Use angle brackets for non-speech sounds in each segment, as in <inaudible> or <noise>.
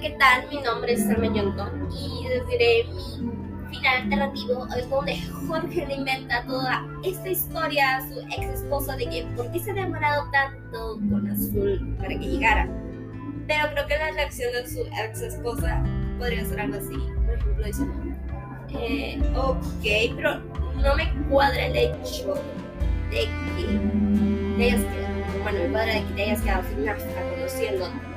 ¿qué tal? Mi nombre es Carmen Yonton y les diré mi final alternativo es donde Jorge le inventa toda esta historia a su ex esposa de que por qué se ha demorado tanto con Azul para que llegara. Pero creo que la reacción de su ex esposa podría ser algo así. Por ejemplo, dice, eh, ok, pero no me cuadra el hecho de que te hayas quedado, bueno, me cuadra de que te hayas quedado sin nada conociendo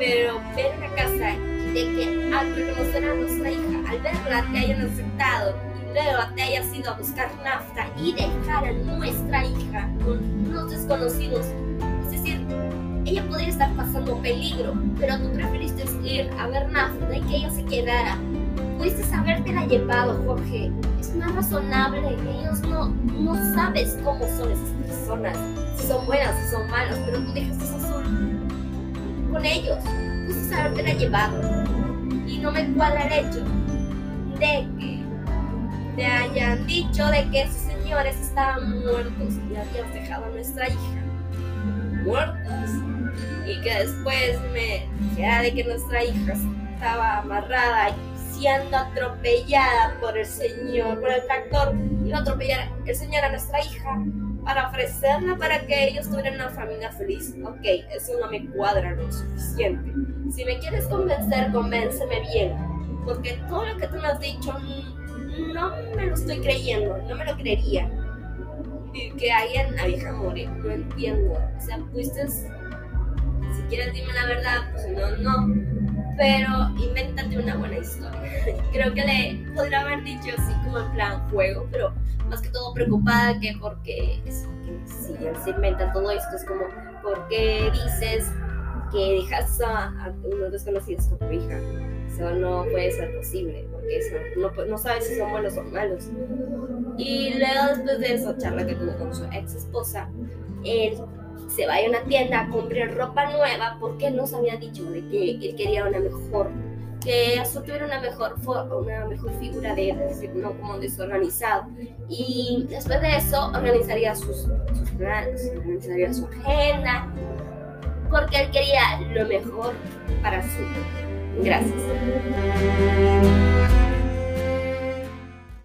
pero ver una casa de que al reconocer a nuestra hija, al verla te hayan aceptado y luego te hayas ido a buscar nafta y dejar a nuestra hija con unos desconocidos, es decir, ella podría estar pasando peligro, pero tú preferiste ir a ver nafta y que ella se quedara. Pudiste habértela llevado, Jorge. Es más razonable. Ellos no, no sabes cómo son esas personas. Si son buenas, si son malas, pero tú dejaste eso con ellos. Puse haberte llevado. Y no me cuadra el hecho de que te hayan dicho de que esos señores estaban muertos y habías dejado a nuestra hija muertos. Y que después me dijera de que nuestra hija estaba amarrada y siendo atropellada por el señor, por el tractor, y a atropellar el señor a nuestra hija para ofrecerla para que ellos tuvieran una familia feliz. Ok, eso no me cuadra lo suficiente. Si me quieres convencer, convénceme bien. Porque todo lo que tú me has dicho no me lo estoy creyendo, no me lo creería. Y que alguien, la vieja morir, no entiendo. O sea, fuiste, si quieres dime la verdad, pues no, no pero invéntate una buena historia. <laughs> Creo que le podría haber dicho así como en plan juego, pero más que todo preocupada que porque si se inventa todo esto es como, ¿por qué dices que dejas a, unos desconocidos con tu hija? Eso no puede ser posible, porque eso, no, no sabes si son buenos o malos. Y luego después de esa charla que tuvo con su ex esposa, él se vaya a una tienda a comprar ropa nueva porque nos había dicho de que él quería una mejor, que Azul tuviera una mejor, una mejor figura de él, no como desorganizado. Y después de eso organizaría sus, sus planes, organizaría su agenda, porque él quería lo mejor para su. Gracias.